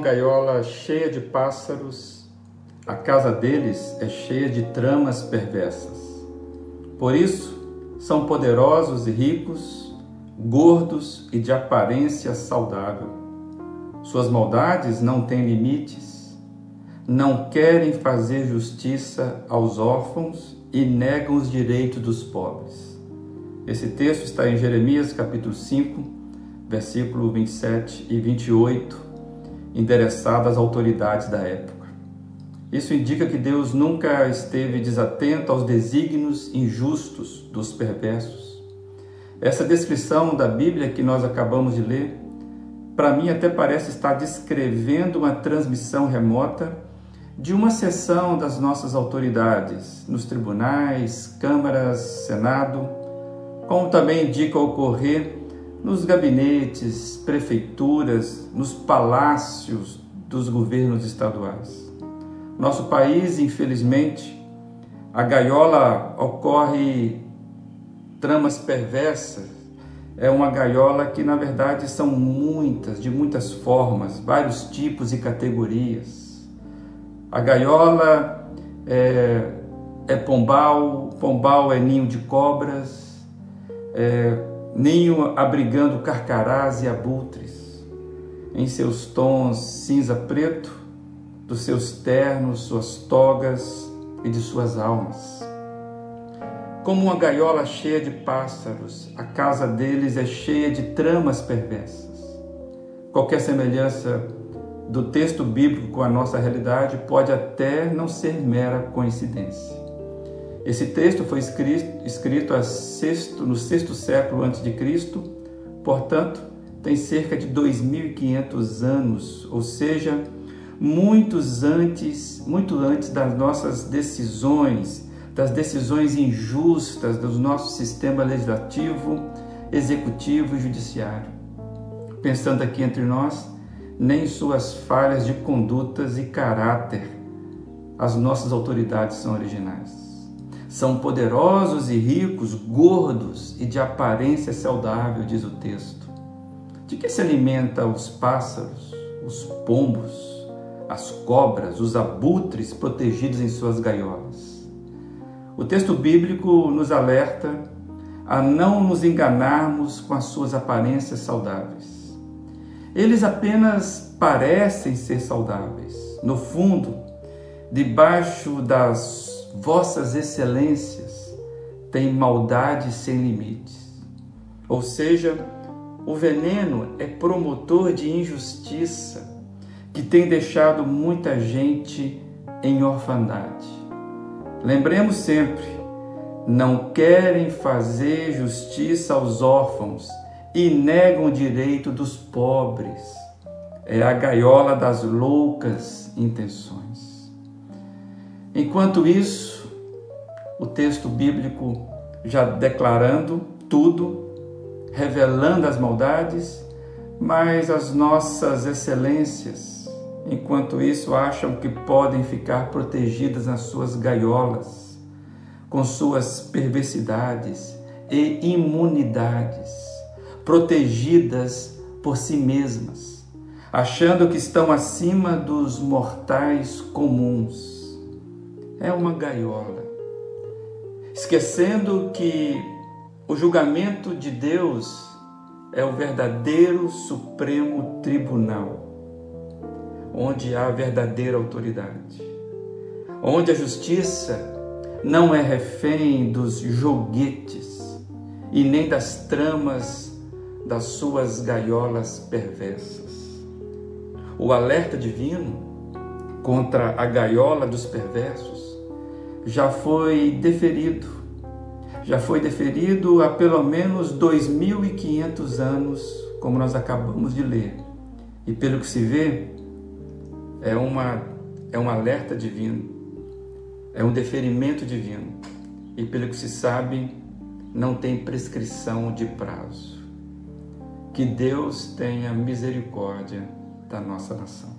Gaiola cheia de pássaros, a casa deles é cheia de tramas perversas. Por isso, são poderosos e ricos, gordos e de aparência saudável. Suas maldades não têm limites, não querem fazer justiça aos órfãos e negam os direitos dos pobres. Esse texto está em Jeremias capítulo 5, versículo 27 e 28, endereçado às autoridades da época. Isso indica que Deus nunca esteve desatento aos desígnios injustos dos perversos. Essa descrição da Bíblia que nós acabamos de ler, para mim até parece estar descrevendo uma transmissão remota de uma sessão das nossas autoridades nos tribunais, câmaras, Senado, como também indica ocorrer nos gabinetes, prefeituras, nos palácios dos governos estaduais. Nosso país, infelizmente, a gaiola ocorre tramas perversas. É uma gaiola que, na verdade, são muitas, de muitas formas, vários tipos e categorias a gaiola é, é pombal, pombal é ninho de cobras, é, ninho abrigando carcarás e abutres, em seus tons cinza preto, dos seus ternos, suas togas e de suas almas. Como uma gaiola cheia de pássaros, a casa deles é cheia de tramas perversas. Qualquer semelhança do texto bíblico com a nossa realidade pode até não ser mera coincidência. Esse texto foi escrito, escrito sexto, no sexto século antes de Cristo, portanto, tem cerca de 2.500 anos, ou seja, muitos antes, muito antes das nossas decisões, das decisões injustas do nosso sistema legislativo, executivo e judiciário. Pensando aqui entre nós, nem suas falhas de condutas e caráter as nossas autoridades são originais. São poderosos e ricos, gordos e de aparência saudável, diz o texto. De que se alimenta os pássaros, os pombos, as cobras, os abutres protegidos em suas gaiolas? O texto bíblico nos alerta a não nos enganarmos com as suas aparências saudáveis eles apenas parecem ser saudáveis. No fundo, debaixo das vossas excelências, tem maldade sem limites. Ou seja, o veneno é promotor de injustiça que tem deixado muita gente em orfandade. Lembremos sempre, não querem fazer justiça aos órfãos e negam o direito dos pobres. É a gaiola das loucas intenções. Enquanto isso, o texto bíblico já declarando tudo, revelando as maldades, mas as nossas excelências, enquanto isso, acham que podem ficar protegidas nas suas gaiolas, com suas perversidades e imunidades protegidas por si mesmas, achando que estão acima dos mortais comuns. É uma gaiola. Esquecendo que o julgamento de Deus é o verdadeiro Supremo Tribunal, onde há verdadeira autoridade, onde a justiça não é refém dos joguetes e nem das tramas das suas gaiolas perversas. O alerta divino contra a gaiola dos perversos já foi deferido. Já foi deferido há pelo menos 2.500 anos, como nós acabamos de ler. E pelo que se vê, é, uma, é um alerta divino, é um deferimento divino. E pelo que se sabe, não tem prescrição de prazo. Que Deus tenha misericórdia da nossa nação.